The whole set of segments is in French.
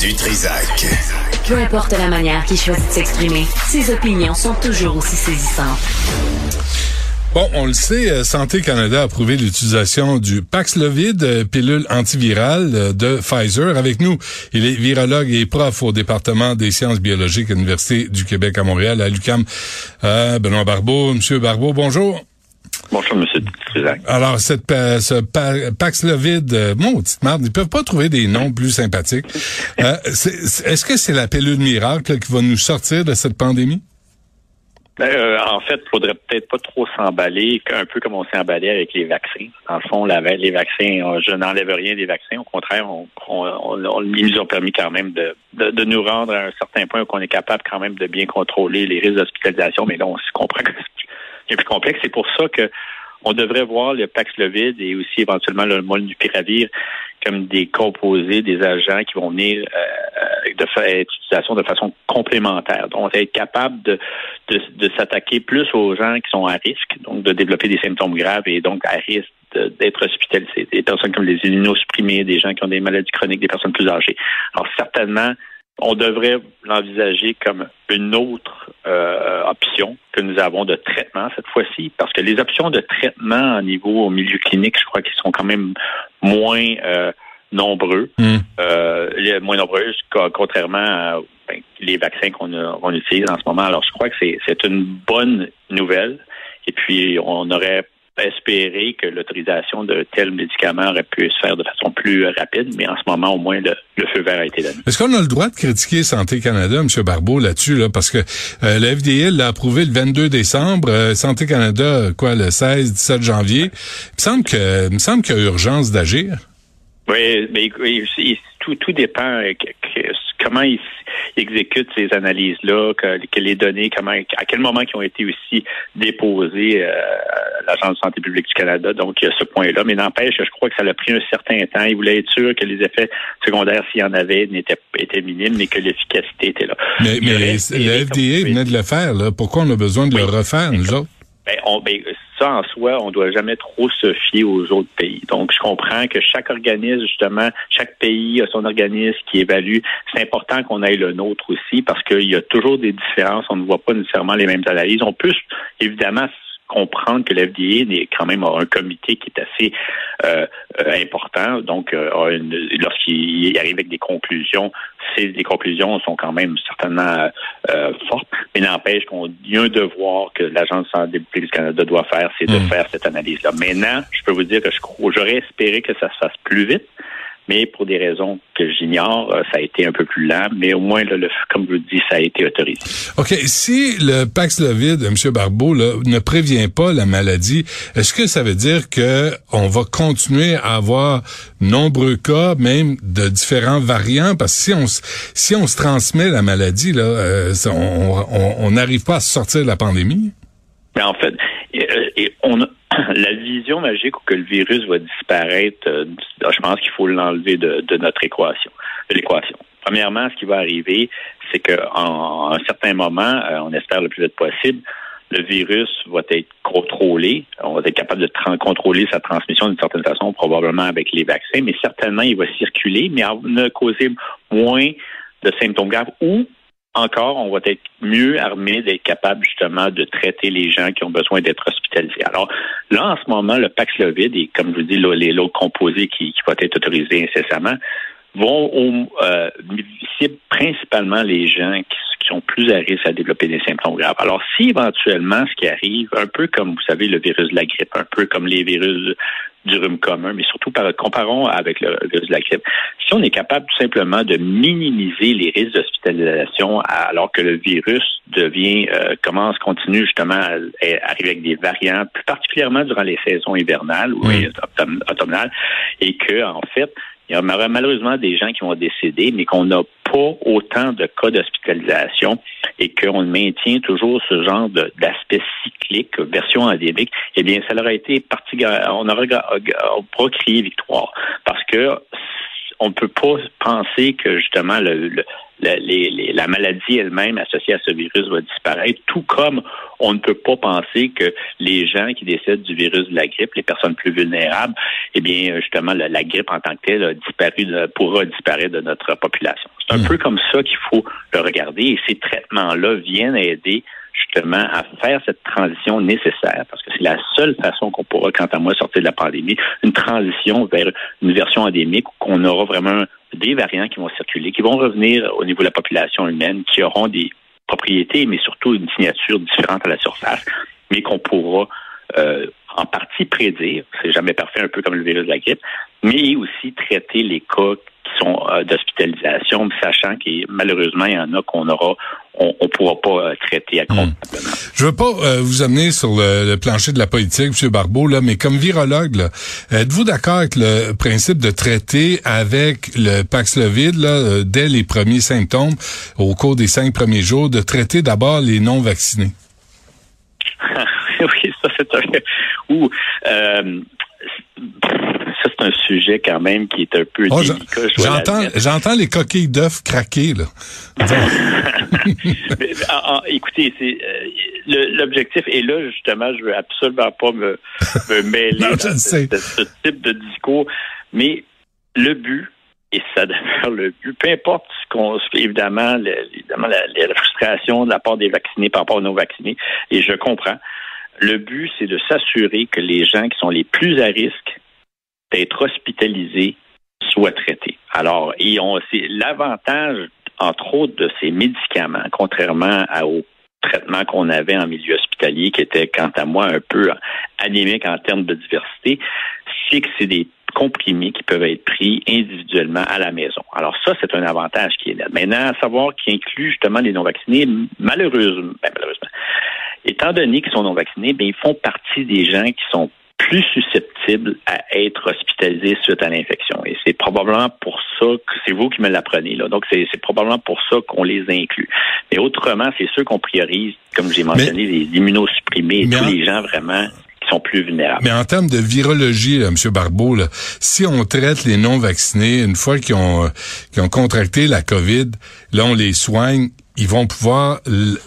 Du Trisac. Peu importe la manière qu'il choisit de s'exprimer, ses opinions sont toujours aussi saisissantes. Bon, on le sait, euh, Santé Canada a approuvé l'utilisation du Paxlovid, euh, pilule antivirale euh, de Pfizer. Avec nous, il est virologue et prof au département des sciences biologiques à l'Université du Québec à Montréal, à l'UQAM. Benoît Barbeau. Monsieur Barbeau, bonjour. Bonjour, Monsieur Trisac. Alors, cette, ce Paxlovid, euh, mon petite marde, ils peuvent pas trouver des noms plus sympathiques. Est-ce que c'est la pilule miracle qui va nous sortir de cette pandémie? Ben, euh, en fait, il faudrait peut-être pas trop s'emballer, un peu comme on s'est emballé avec les vaccins. Dans le fond, les vaccins, je n'enlève rien des vaccins. Au contraire, on, on, ils nous ont permis quand même de, de, nous rendre à un certain point où on est capable quand même de bien contrôler les risques d'hospitalisation. Mais là, on se comprend que c'est plus complexe. C'est pour ça que on devrait voir le Paxlovid et aussi éventuellement le molnupiravir comme des composés, des agents qui vont venir euh, de faire de façon complémentaire. Donc, on va être capable de, de, s'attaquer plus aux gens qui sont à risque, donc de développer des symptômes graves et donc à risque d'être hospitalisés. Des personnes comme les immunosupprimés, des gens qui ont des maladies chroniques, des personnes plus âgées. Alors, certainement, on devrait l'envisager comme une autre euh, option que nous avons de traitement cette fois-ci, parce que les options de traitement au niveau au milieu clinique, je crois qu'ils sont quand même moins euh, nombreux, hmm. euh, moins nombreux, contrairement à ben, les vaccins qu'on utilise en ce moment. Alors, je crois que c'est une bonne nouvelle. Et puis, on aurait espérer que l'autorisation de tels médicaments aurait pu se faire de façon plus rapide, mais en ce moment, au moins, le, feu vert a été donné. Est-ce qu'on a le droit de critiquer Santé Canada, M. Barbeau, là-dessus, là, parce que euh, la FDA l'a approuvé le 22 décembre, euh, Santé Canada, quoi, le 16, 17 janvier. Il me semble que, il me semble qu'il y a urgence d'agir. Oui, mais tout, tout dépend euh, comment ils, exécutent ces analyses-là, que, les données, comment, à quel moment ils ont été aussi déposées euh, à l'Agence de santé publique du Canada. Donc, il y a ce point-là. Mais n'empêche, je crois que ça a pris un certain temps. Ils voulaient être sûrs que les effets secondaires, s'il y en avait, n'étaient étaient minimes, mais que l'efficacité était là. Mais, mais la FDA venait de le faire. Là. Pourquoi on a besoin de le refaire, nous autres? Ben, on, ben, ça, en soi, on doit jamais trop se fier aux autres pays. Donc, je comprends que chaque organisme, justement, chaque pays a son organisme qui évalue. C'est important qu'on aille le nôtre aussi parce qu'il y a toujours des différences. On ne voit pas nécessairement les mêmes analyses. On peut, évidemment, comprendre que l'FDA est quand même un comité qui est assez euh, euh, important. Donc, euh, lorsqu'il arrive avec des conclusions, ces les conclusions sont quand même certainement fortes. Mais n'empêche qu'on y a un devoir que l'Agence de santé publique du Canada doit faire, c'est de hmm. faire cette analyse-là. Maintenant, je peux vous dire que j'aurais espéré que ça se fasse plus vite mais pour des raisons que j'ignore, euh, ça a été un peu plus lent, mais au moins, le, comme je vous dis, ça a été autorisé. OK. Si le Paxlovid, M. Barbeau, ne prévient pas la maladie, est-ce que ça veut dire que on va continuer à avoir nombreux cas, même de différents variants? Parce que si on, si on se transmet la maladie, là, euh, on n'arrive pas à sortir de la pandémie? Mais en fait, et on a la vision magique que le virus va disparaître, euh, je pense qu'il faut l'enlever de, notre équation, de l'équation. Premièrement, ce qui va arriver, c'est qu'en en un certain moment, euh, on espère le plus vite possible, le virus va être contrôlé. On va être capable de contrôler sa transmission d'une certaine façon, probablement avec les vaccins, mais certainement, il va circuler, mais ne causer moins de symptômes graves ou encore, on va être mieux armé d'être capable justement de traiter les gens qui ont besoin d'être hospitalisés. Alors là, en ce moment, le Paxlovid et comme je vous dis, les lots composés qui, qui vont être autorisés incessamment vont euh, principalement les gens qui, sont plus à risque à développer des symptômes graves. Alors, si éventuellement ce qui arrive, un peu comme vous savez le virus de la grippe, un peu comme les virus du rhume commun, mais surtout par, comparons avec le virus de la grippe. Si on est capable tout simplement de minimiser les risques d'hospitalisation alors que le virus devient, euh, commence, continue justement à, arriver avec des variants, plus particulièrement durant les saisons hivernales ou automnales, et que, en fait, il y a malheureusement des gens qui vont décéder, mais qu'on n'a pas autant de cas d'hospitalisation et qu'on maintient toujours ce genre d'aspect cyclique, version endémique, eh bien, ça aurait été particulièrement, on aurait, on pourra crier victoire. Parce que on peut pas penser que justement le, la maladie elle-même associée à ce virus va disparaître, tout comme on ne peut pas penser que les gens qui décèdent du virus de la grippe, les personnes plus vulnérables, eh bien, justement, la, grippe en tant que telle a disparu, pourra disparaître de notre population. C'est un hmm. peu comme ça qu'il faut le regarder et ces traitements-là viennent aider justement à faire cette transition nécessaire, parce que c'est la seule façon qu'on pourra, quant à moi, sortir de la pandémie, une transition vers une version endémique où qu'on aura vraiment des variants qui vont circuler, qui vont revenir au niveau de la population humaine, qui auront des propriétés, mais surtout une signature différente à la surface, mais qu'on pourra euh, en partie prédire, c'est jamais parfait, un peu comme le virus de la grippe, mais aussi traiter les cas qui sont euh, d'hospitalisation, sachant que malheureusement, il y en a qu'on aura, on ne pourra pas euh, traiter à compte. Hmm. Je veux pas euh, vous amener sur le, plancher de la politique, M. Barbeau, là, mais comme virologue, êtes-vous d'accord avec le principe de traiter avec le Paxlovid là, dès les premiers symptômes, au cours des cinq premiers jours, de traiter d'abord les non-vaccinés? oui, ça c'est un... Ou, c'est un sujet quand même qui est un peu oh, délicat. J'entends, j'entends les coquilles d'œufs craquer là. Ah, ah, écoutez, c'est euh, l'objectif et là justement, je veux absolument pas me, me mêler de, ce type de discours, mais le but et ça demeure le but. Peu importe ce qu'on évidemment, évidemment la, la, frustration de la part des vaccinés par rapport aux non vaccinés, et je comprends. Le but, c'est de s'assurer que les gens qui sont les plus à risque d'être hospitalisés soient traités. Alors, l'avantage, entre autres, de ces médicaments, contrairement à, au traitement qu'on avait en milieu hospitalier, qui était, quant à moi, un peu anémique en termes de diversité, c'est que c'est des comprimés qui peuvent être pris individuellement à la maison. Alors ça, c'est un avantage qui est là. Maintenant, à savoir qui inclut justement les non-vaccinés, malheureusement, ben, malheureusement, étant donné qu'ils sont non-vaccinés, ben, ils font partie des gens qui sont plus susceptibles à être hospitalisés suite à l'infection. Et c'est probablement pour ça que c'est vous qui me l'apprenez. Là. Donc, c'est, probablement pour ça qu'on les inclut. Mais autrement, c'est ceux qu'on priorise, comme j'ai mentionné, les immunosupprimés et tous les gens vraiment sont plus vulnérables. Mais en termes de virologie, M. Barbeau, là, si on traite les non-vaccinés, une fois qu'ils ont, qu'ils ont contracté la COVID, là, on les soigne, ils vont pouvoir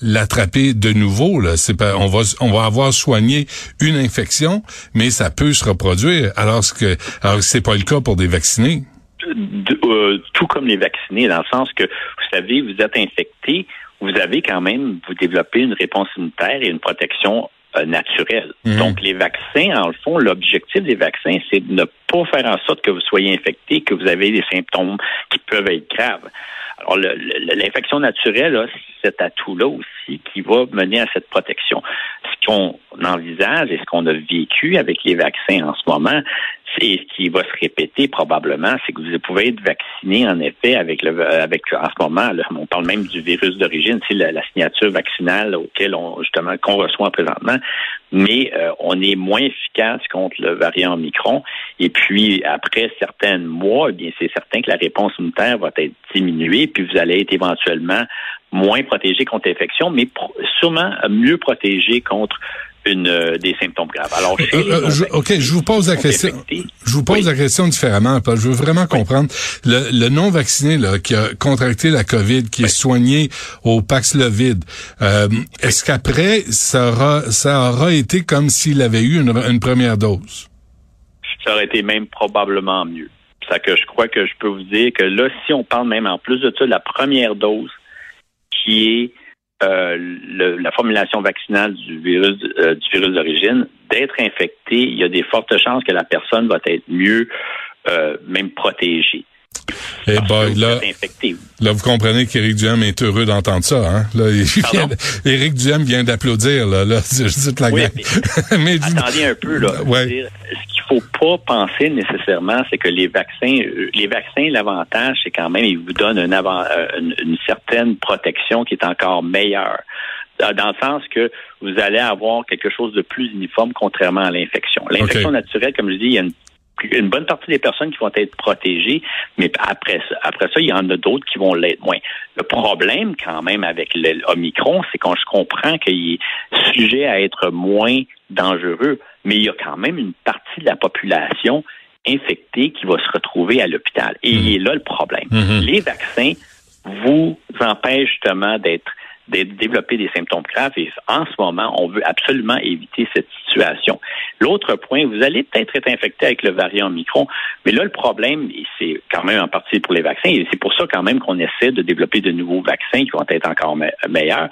l'attraper de nouveau. Là. Pas, on va on va avoir soigné une infection, mais ça peut se reproduire. Alors que alors c'est pas le cas pour des vaccinés. Euh, tout comme les vaccinés, dans le sens que vous savez, vous êtes infecté, vous avez quand même vous développez une réponse immunitaire et une protection euh, naturelle. Mhm. Donc les vaccins, en le fond, l'objectif des vaccins, c'est de ne pas faire en sorte que vous soyez infecté, que vous avez des symptômes qui peuvent être graves. Alors, l'infection naturelle a cet atout-là aussi qui va mener à cette protection. Ce qu'on envisage et ce qu'on a vécu avec les vaccins en ce moment, et ce qui va se répéter probablement, c'est que vous pouvez être vacciné en effet avec le avec en ce moment, on parle même du virus d'origine, c'est la, signature vaccinale auquel on justement qu'on reçoit présentement, mais euh, on est moins efficace contre le variant Omicron. Et puis après certains mois, eh bien c'est certain que la réponse immunitaire va être diminuée, puis vous allez être éventuellement moins protégé contre l'infection, mais sûrement mieux protégé contre une, euh, des symptômes graves. Alors, euh, euh, ok, je vous pose la question. Je vous pose la question différemment, Paul. Je veux vraiment comprendre le, non vacciné là qui a contracté la COVID, qui est soigné au Paxlovid. Euh, Est-ce qu'après ça aura ça aura été comme s'il avait eu une, une, première dose? Ça aurait été même probablement mieux. Ça que je crois que je peux vous dire que là, si on parle même en plus de ça, la première dose qui est euh, la formulation vaccinale du virus euh, du virus d'origine, d'être infecté, il y a des fortes chances que la personne va être mieux, euh, même protégée. Eh ben, là, là, vous comprenez qu'Éric Duhem est heureux d'entendre ça. Hein? Là, Éric Duhem vient d'applaudir. Là, là, la oui, mais, attendez un peu. Là, ouais. ce faut pas penser nécessairement, c'est que les vaccins, euh, les vaccins, l'avantage, c'est quand même, ils vous donnent un avant, euh, une, certaine protection qui est encore meilleure dans le sens que vous allez avoir quelque chose de plus uniforme contrairement à l'infection. L'infection naturelle, comme je dis, il y a une une bonne partie des personnes qui vont être protégées, mais après ça, après ça, il y en a d'autres qui vont l'être moins. Le problème, quand même, avec l'Omicron, c'est qu'on je comprends qu'il est sujet à être moins dangereux, mais il y a quand même une partie de la population infecté qui va se retrouver à l'hôpital. Et il est là le problème. Les vaccins vous empêchent justement d'être de développer des symptômes graves. Et en ce moment, on veut absolument éviter cette situation. L'autre point, vous allez peut-être être infecté avec le variant Omicron, mais là, le problème, et c'est quand même en partie pour les vaccins, et c'est pour ça quand même qu'on essaie de développer de nouveaux vaccins qui vont être encore meilleurs,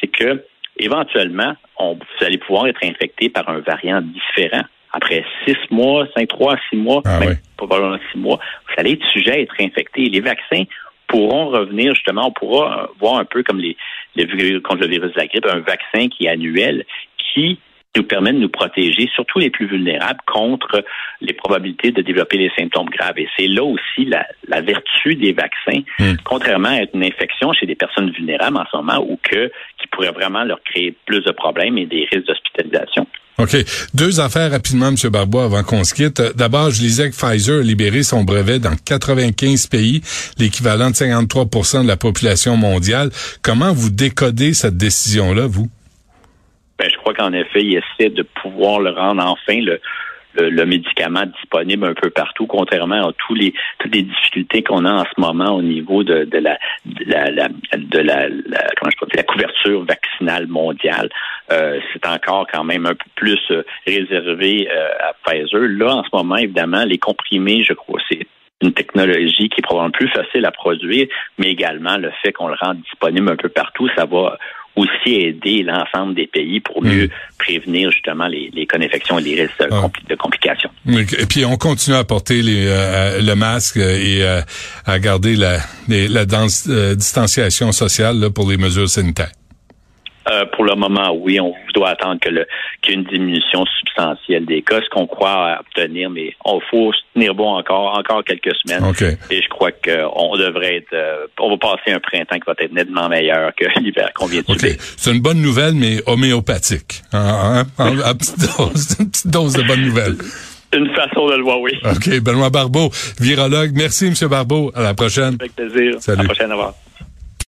c'est que éventuellement, on, vous allez pouvoir être infecté par un variant différent. Après six mois, cinq, trois, six mois, ah même probablement six mois, vous allez être sujet à être infecté. Les vaccins pourront revenir justement, on pourra voir un peu comme les, les contre le virus de la grippe, un vaccin qui est annuel, qui nous permet de nous protéger, surtout les plus vulnérables, contre les probabilités de développer des symptômes graves. Et c'est là aussi la, la, vertu des vaccins, Hmm. contrairement à une infection chez des personnes vulnérables en ce moment, ou que pourrait vraiment leur créer plus de problèmes et des risques d'hospitalisation. OK. Deux affaires rapidement, M. Barbois, avant qu'on se quitte. D'abord, je lisais que Pfizer a libéré son brevet dans 95 pays, l'équivalent de 53% de la population mondiale. Comment vous décodez cette décision-là, vous? Ben, je crois qu'en effet, il essaie de pouvoir le rendre enfin le, le, le, médicament disponible un peu partout, contrairement à tous les toutes les difficultés qu'on a en ce moment au niveau de, de la de la, de la, comment je dire, la couverture vaccinale mondiale. Euh, c'est encore quand même un peu plus euh, réservé euh, à Pfizer. Là, en ce moment, évidemment, les comprimés, je crois, c'est une technologie qui est probablement plus facile à produire, mais également le fait qu'on le rende disponible un peu partout, ça va aussi aider l'ensemble des pays pour mieux mmh. prévenir justement les, les connéfections et les risques ah. compli de complications. Et puis on continue à porter les, euh, le masque et euh, à garder la, les, la danse, euh, distanciation sociale là, pour les mesures sanitaires. Euh, pour le moment, oui, on doit attendre qu'il y ait une diminution substantielle des cas, ce qu'on croit obtenir, mais on faut se tenir bon encore encore quelques semaines. Okay. Et je crois qu'on devrait être, euh, on va passer un printemps qui va être nettement meilleur que l'hiver qu'on vient de okay. C'est une bonne nouvelle, mais homéopathique. Hein, hein? à petite dose, une petite dose de bonne nouvelle. Une façon de le voir, oui. OK. Benoît Barbeau, virologue. Merci, M. Barbeau. À la prochaine. Avec plaisir. Salut. À la prochaine. Au revoir.